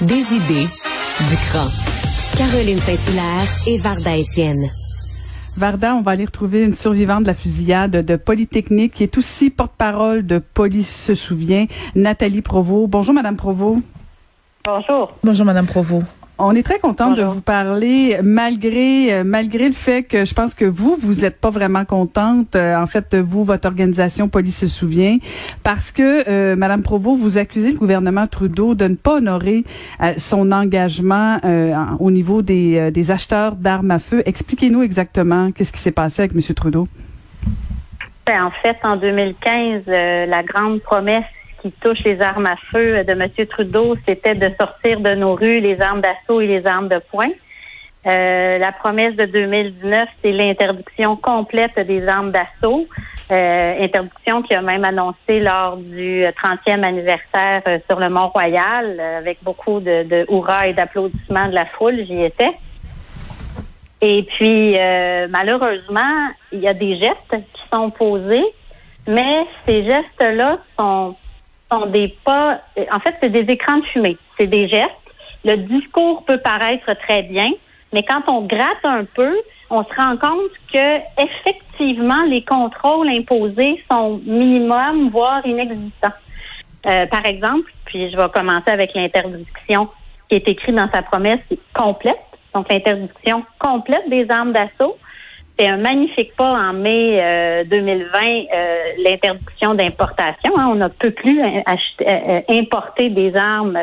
des idées, du cran. Caroline Saint-Hilaire et Varda Étienne. Varda, on va aller retrouver une survivante de la fusillade de Polytechnique qui est aussi porte-parole de Police se souvient, Nathalie Provost. Bonjour, Madame Provost. Bonjour. Bonjour, Madame Provost. On est très contente de vous parler, malgré euh, malgré le fait que je pense que vous vous êtes pas vraiment contente. Euh, en fait, vous, votre organisation Police se souvient, parce que euh, Madame Provost, vous accusez le gouvernement Trudeau de ne pas honorer son engagement au niveau des, des acheteurs d'armes à feu. Expliquez-nous exactement qu'est-ce qui s'est passé avec Monsieur Trudeau. Ben, en fait, en 2015, la grande promesse touche les armes à feu de M. Trudeau, c'était de sortir de nos rues les armes d'assaut et les armes de poing. Euh, la promesse de 2019, c'est l'interdiction complète des armes d'assaut. Euh, interdiction qui a même annoncé lors du 30e anniversaire euh, sur le Mont-Royal, avec beaucoup de, de hurrah et d'applaudissements de la foule. J'y étais. Et puis, malheureusement, il y a des gestes qui sont posés, mais ces gestes-là sont sont des pas. En fait, c'est des écrans de fumée. C'est des gestes. Le discours peut paraître très bien, mais quand on gratte un peu, on se rend compte que effectivement les contrôles imposés sont minimum, voire inexistants. Euh, par exemple, puis je vais commencer avec l'interdiction qui est écrite dans sa promesse complète. Donc l'interdiction complète des armes d'assaut. C'est un magnifique pas en mai 2020, euh, euh, l'interdiction d'importation. Hein. On ne peut plus euh, importer des armes,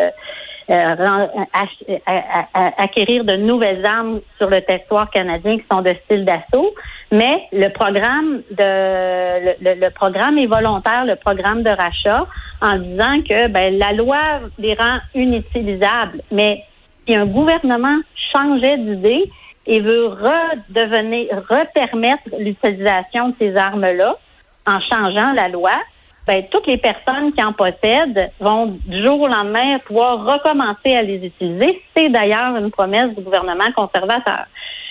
acquérir de nouvelles armes sur le territoire canadien qui sont de style d'assaut. Mais le programme de le, programme est volontaire, le programme de rachat, en disant que ben, la loi les rend inutilisables. Mais si un gouvernement changeait d'idée, et veut redevenir, repermettre l'utilisation de ces armes-là en changeant la loi, ben, toutes les personnes qui en possèdent vont du jour au lendemain pouvoir recommencer à les utiliser. C'est d'ailleurs une promesse du gouvernement conservateur.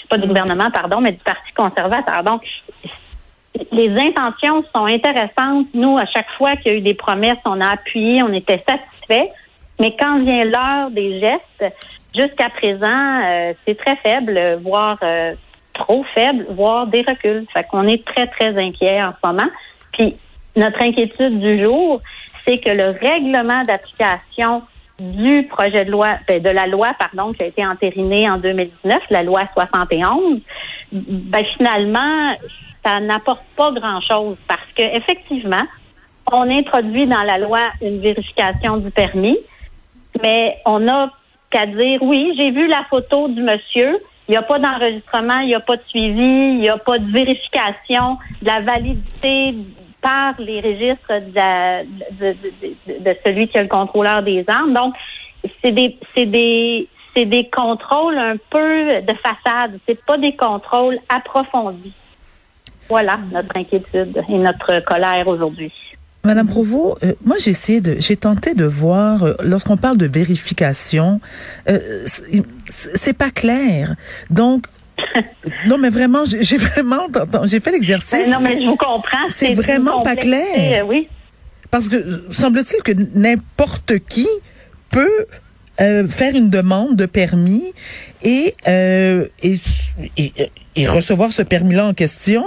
Pas du mm. gouvernement, pardon, mais du Parti conservateur. Donc, les intentions sont intéressantes. Nous, à chaque fois qu'il y a eu des promesses, on a appuyé, on était satisfaits. Mais quand vient l'heure des gestes, Jusqu'à présent, euh, c'est très faible, voire euh, trop faible, voire des reculs. Fait qu'on est très, très inquiet en ce moment. Puis notre inquiétude du jour, c'est que le règlement d'application du projet de loi, ben, de la loi, pardon, qui a été entérinée en 2019, la loi 71, ben, finalement, ça n'apporte pas grand-chose parce que effectivement, on introduit dans la loi une vérification du permis, mais on a qu'à dire oui, j'ai vu la photo du monsieur. Il n'y a pas d'enregistrement, il n'y a pas de suivi, il n'y a pas de vérification de la validité par les registres de, celui qui est le contrôleur des armes. Donc, c'est des, c'est des, c'est des contrôles un peu de façade. C'est pas des contrôles approfondis. Voilà notre inquiétude et notre colère aujourd'hui. Madame Provo, euh, moi j'ai essayé de, j'ai tenté de voir euh, lorsqu'on parle de vérification, euh, c'est pas clair. Donc non, mais vraiment, j'ai vraiment, j'ai fait l'exercice. Non, mais je vous comprends. C'est vraiment pas clair. Oui. Parce que semble-t-il que n'importe qui peut faire une demande de permis et, et, et recevoir ce permis-là en question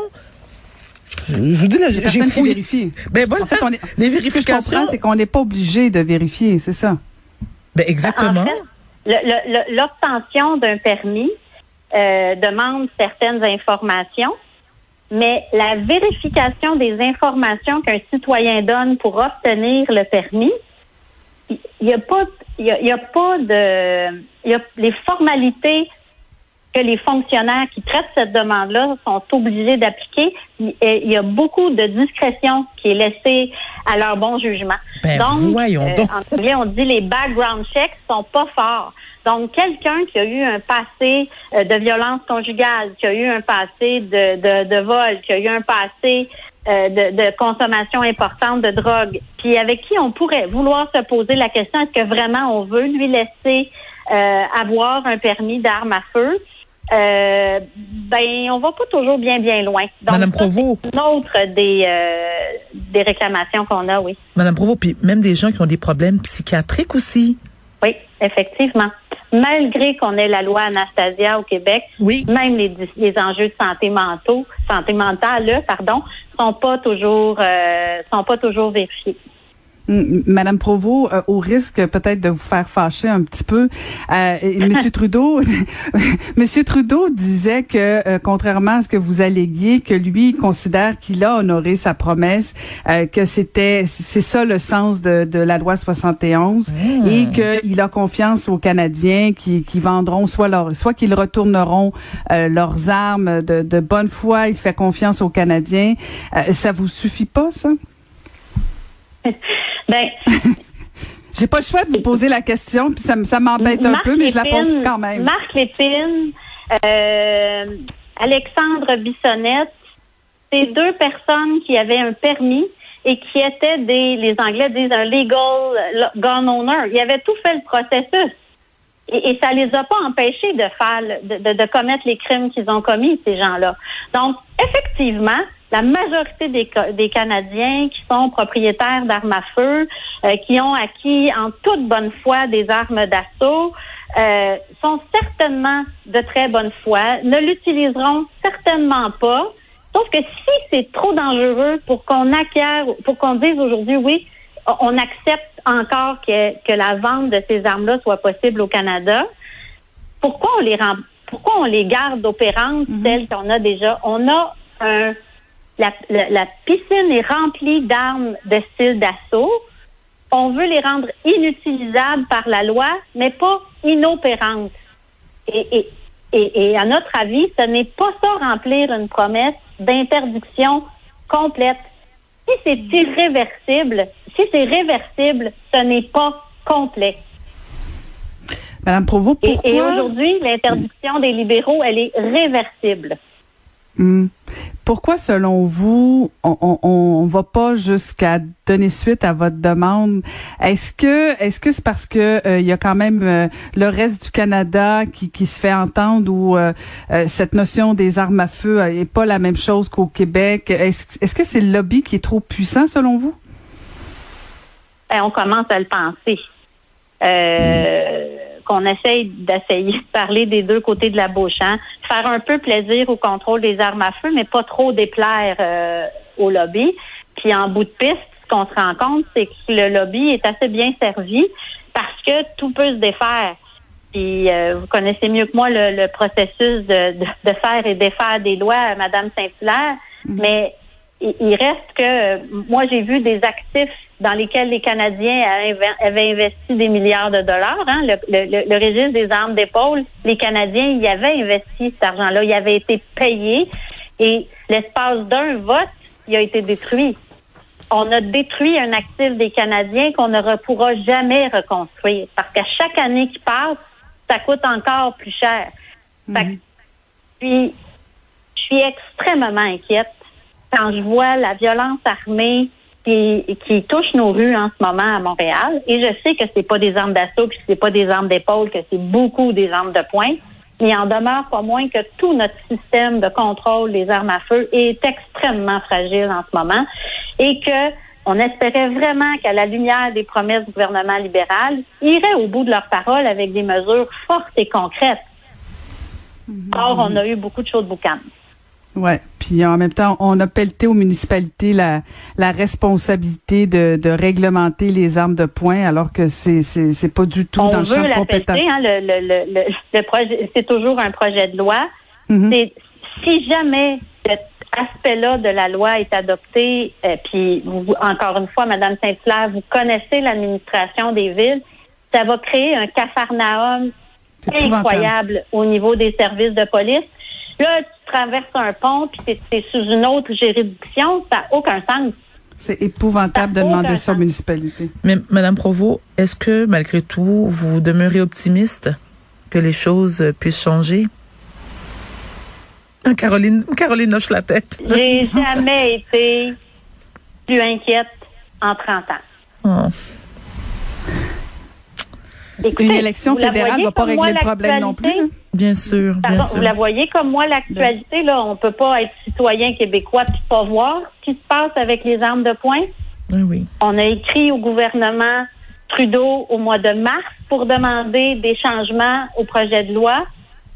je vous dis là, j'ai fouillé. Vérifié. Ben voilà. En fait, on est, les vérifications. c'est qu'on n'est pas obligé de vérifier, c'est ça? Ben exactement. L'obtention d'un permis euh, demande certaines informations, mais la vérification des informations qu'un citoyen donne pour obtenir le permis, il n'y a pas, il y a, pas de, y a, les formalités que les fonctionnaires qui traitent cette demande-là sont obligés d'appliquer. Il y a beaucoup de discrétion qui est laissée à leur bon jugement. Ben, donc, voyons donc. en anglais, on dit les background checks sont pas forts. Donc, quelqu'un qui a eu un passé de violence conjugale, qui a eu un passé de, de, de vol, qui a eu un passé euh, de, de, consommation importante de drogue, puis avec qui on pourrait vouloir se poser la question est-ce que vraiment on veut lui laisser euh, avoir un permis d'arme à feu? Euh, ben on va pas toujours bien bien loin. Donc, Madame Provo, une autre des euh, des réclamations qu'on a, oui. Madame Provo, puis même des gens qui ont des problèmes psychiatriques aussi. Oui, effectivement malgré qu'on ait la loi Anastasia au Québec, oui. même les, les enjeux de santé mentaux, santé mentale, pardon, sont pas toujours euh, sont pas toujours vérifiés. Madame Provo, euh, au risque peut-être de vous faire fâcher un petit peu, euh, Monsieur Trudeau, Monsieur Trudeau disait que euh, contrairement à ce que vous alléguiez, que lui considère qu'il a honoré sa promesse, euh, que c'était c'est ça le sens de, de la loi 71 mmh. et qu'il a confiance aux Canadiens qui, qui vendront soit leur soit qu'ils retourneront leurs armes de, de bonne foi. Il fait confiance aux Canadiens. ça vous suffit pas ça? Ben, j'ai pas le choix de vous poser la question, puis ça, ça m'embête un peu, mais je la pose quand même. Marc Lépine, euh, Alexandre Bissonnette, c'est deux personnes qui avaient un permis et qui étaient des, les Anglais disent un legal gun owner. Ils avaient tout fait le processus. Et, et ça les a pas empêchés de faire, de, de, de commettre les crimes qu'ils ont commis, ces gens-là. Donc, effectivement, la majorité des, des, Canadiens qui sont propriétaires d'armes à feu, euh, qui ont acquis en toute bonne foi des armes d'assaut, euh, sont certainement de très bonne foi, ne l'utiliseront certainement pas. Sauf que si c'est trop dangereux pour qu'on acquiert, pour qu'on dise aujourd'hui, oui, on accepte encore que, que la vente de ces armes-là soit possible au Canada, pourquoi on les rend, pourquoi on les garde opérantes, mm telles qu'on a déjà? On a un la, la, piscine est remplie d'armes de style d'assaut. On veut les rendre inutilisables par la loi, mais pas inopérantes. Et, et, et, et à notre avis, ce n'est pas ça remplir une promesse d'interdiction complète. Si c'est irréversible, si c'est réversible, ce n'est pas complet. Madame Provo, pourquoi? Et, aujourd'hui, l'interdiction des libéraux, elle est réversible. Hmm. Pourquoi, selon vous, on, on, va pas jusqu'à donner suite à votre demande? Est-ce que, est-ce que c'est parce que il euh, y a quand même euh, le reste du Canada qui, qui se fait entendre ou euh, cette notion des armes à feu est pas la même chose qu'au Québec? Est-ce, que c'est le lobby qui est trop puissant, selon vous? Ben, On commence à le penser. Euh, qu'on essaye d'essayer de parler des deux côtés de la bouche, hein. faire un peu plaisir au contrôle des armes à feu, mais pas trop déplaire euh, au lobby. Puis en bout de piste, ce qu'on se rend compte, c'est que le lobby est assez bien servi parce que tout peut se défaire. Puis euh, vous connaissez mieux que moi le, processus de, de, faire et défaire des lois, Madame Saint-Hilaire, mm-hmm. mais il reste que moi j'ai vu des actifs dans lesquels les Canadiens avaient investi des milliards de dollars. Hein. Le, le, le, registre des armes d'épaule, les Canadiens y avaient investi cet argent-là. Il avait été payé et l'espace d'un vote, il a été détruit. On a détruit un actif des Canadiens qu'on ne pourra jamais reconstruire parce qu'à chaque année qui passe, ça coûte encore plus cher. Mm-hmm. Puis, je suis extrêmement inquiète quand je vois la violence armée qui, touche nos rues en ce moment à Montréal. Et je sais que c'est pas des armes d'assaut, puis c'est pas des armes d'épaule, que c'est beaucoup des armes de poing. Mais il en demeure pas moins que tout notre système de contrôle des armes à feu est extrêmement fragile en ce moment et que on espérait vraiment qu'à la lumière des promesses du gouvernement libéral, ils iraient au bout de leurs paroles avec des mesures fortes et concrètes. Or, on a eu beaucoup de choses de boucan. Ouais. Puis en même temps, on a pelleté aux municipalités la, la responsabilité de, de réglementer les armes de poing, alors que c'est c'est c'est pas du tout dans le champ de compétence. Hein, le, le, le, le projet, c'est toujours un projet de loi. Mm-hmm. C'est si jamais cet aspect-là de la loi est adopté, euh, puis encore une fois, Madame Saint-Hilaire, vous connaissez l'administration des villes, ça va créer un cafarnaum incroyable au niveau des services de police. Là, tu traverses un pont, puis tu es, sous une autre juridiction, ça n'a aucun sens. C'est épouvantable de demander ça aux municipalités. Mais, Madame Provost, est-ce que, malgré tout, vous demeurez optimiste que les choses puissent changer? Ah, Caroline, Caroline hoche la tête. J'ai jamais été plus inquiète en 30 ans. Oh. Une élection fédérale ne va pas régler le problème non plus. Hein? Bien sûr, bien sûr. Vous la voyez comme moi, l'actualité, là, on peut pas être citoyen québécois puis pas voir ce qui se passe avec les armes de poing? Oui. On a écrit au gouvernement Trudeau au mois de mars pour demander des changements au projet de loi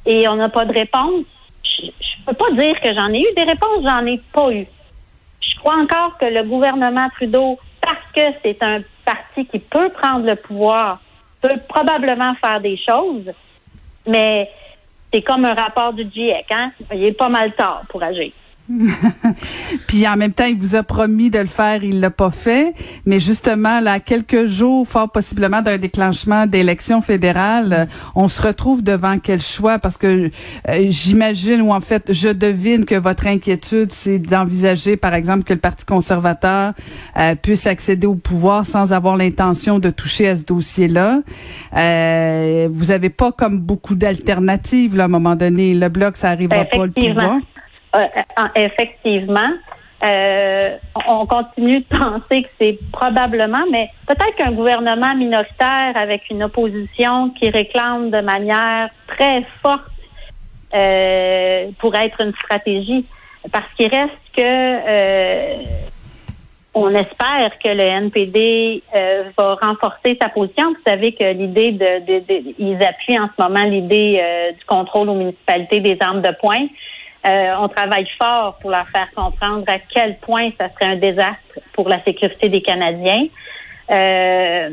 et on n'a pas de réponse. Je, ne peux pas dire que j'en ai eu des réponses, j'en ai pas eu. Je crois encore que le gouvernement Trudeau, parce que c'est un parti qui peut prendre le pouvoir, peut probablement faire des choses, mais c'est comme un rapport du GIEC, hein? Il est pas mal tard pour agir. Puis en même temps, il vous a promis de le faire, il l'a pas fait. Mais justement, là, quelques jours, fort possiblement d'un déclenchement d'élections fédérales, euh, on se retrouve devant quel choix? Parce que euh, j'imagine ou en fait, je devine que votre inquiétude, c'est d'envisager, par exemple, que le Parti conservateur euh, puisse accéder au pouvoir sans avoir l'intention de toucher à ce dossier-là. vous avez pas comme beaucoup d'alternatives là, à un moment donné. Le bloc, ça arrivera pas le pouvoir. Euh, effectivement. Euh, on continue de penser que c'est probablement, mais peut-être qu'un gouvernement minoritaire avec une opposition qui réclame de manière très forte euh, pourrait être une stratégie. Parce qu'il reste que euh, on espère que le NPD euh, va renforcer sa position. Vous savez que l'idée de, de, de, ils appuient en ce moment l'idée du contrôle aux municipalités des armes de poing. Euh, on travaille fort pour leur faire comprendre à quel point ça serait un désastre pour la sécurité des Canadiens. Euh,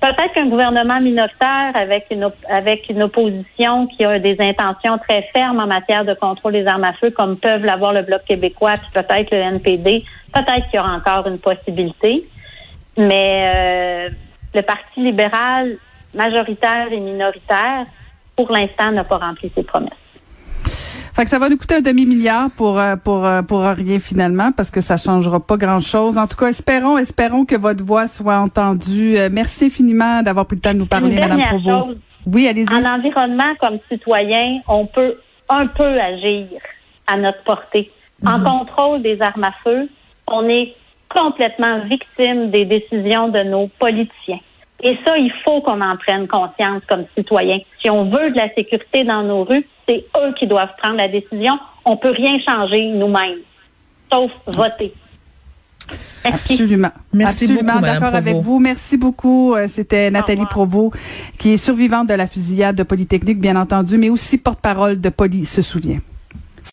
peut-être qu'un gouvernement minoritaire avec une avec une opposition qui a des intentions très fermes en matière de contrôle des armes à feu, comme peuvent l'avoir le Bloc québécois, puis peut-être le NPD, peut-être qu'il y aura encore une possibilité. Mais euh, le Parti libéral, majoritaire et minoritaire, pour l'instant, n'a pas rempli ses promesses. Fait que ça va nous coûter un demi-milliard pour, euh, pour, euh, pour rien finalement parce que ça changera pas grand-chose. En tout cas, espérons, espérons que votre voix soit entendue. Euh, merci infiniment d'avoir pris le temps de nous parler, Mme Provo. Oui, allez-y. En environnement, comme citoyen, on peut un peu agir à notre portée. En mhm. contrôle des armes à feu, on est complètement victime des décisions de nos politiciens. Et ça, il faut qu'on en prenne conscience comme citoyens. Si on veut de la sécurité dans nos rues, c'est eux qui doivent prendre la décision. On peut rien changer nous-mêmes, sauf voter. Absolument. Merci Absolument d'accord avec vous. Merci beaucoup. Euh, c'était Nathalie Provo, qui est survivante de la fusillade de Polytechnique, bien entendu, mais aussi porte-parole de Poly se souvient.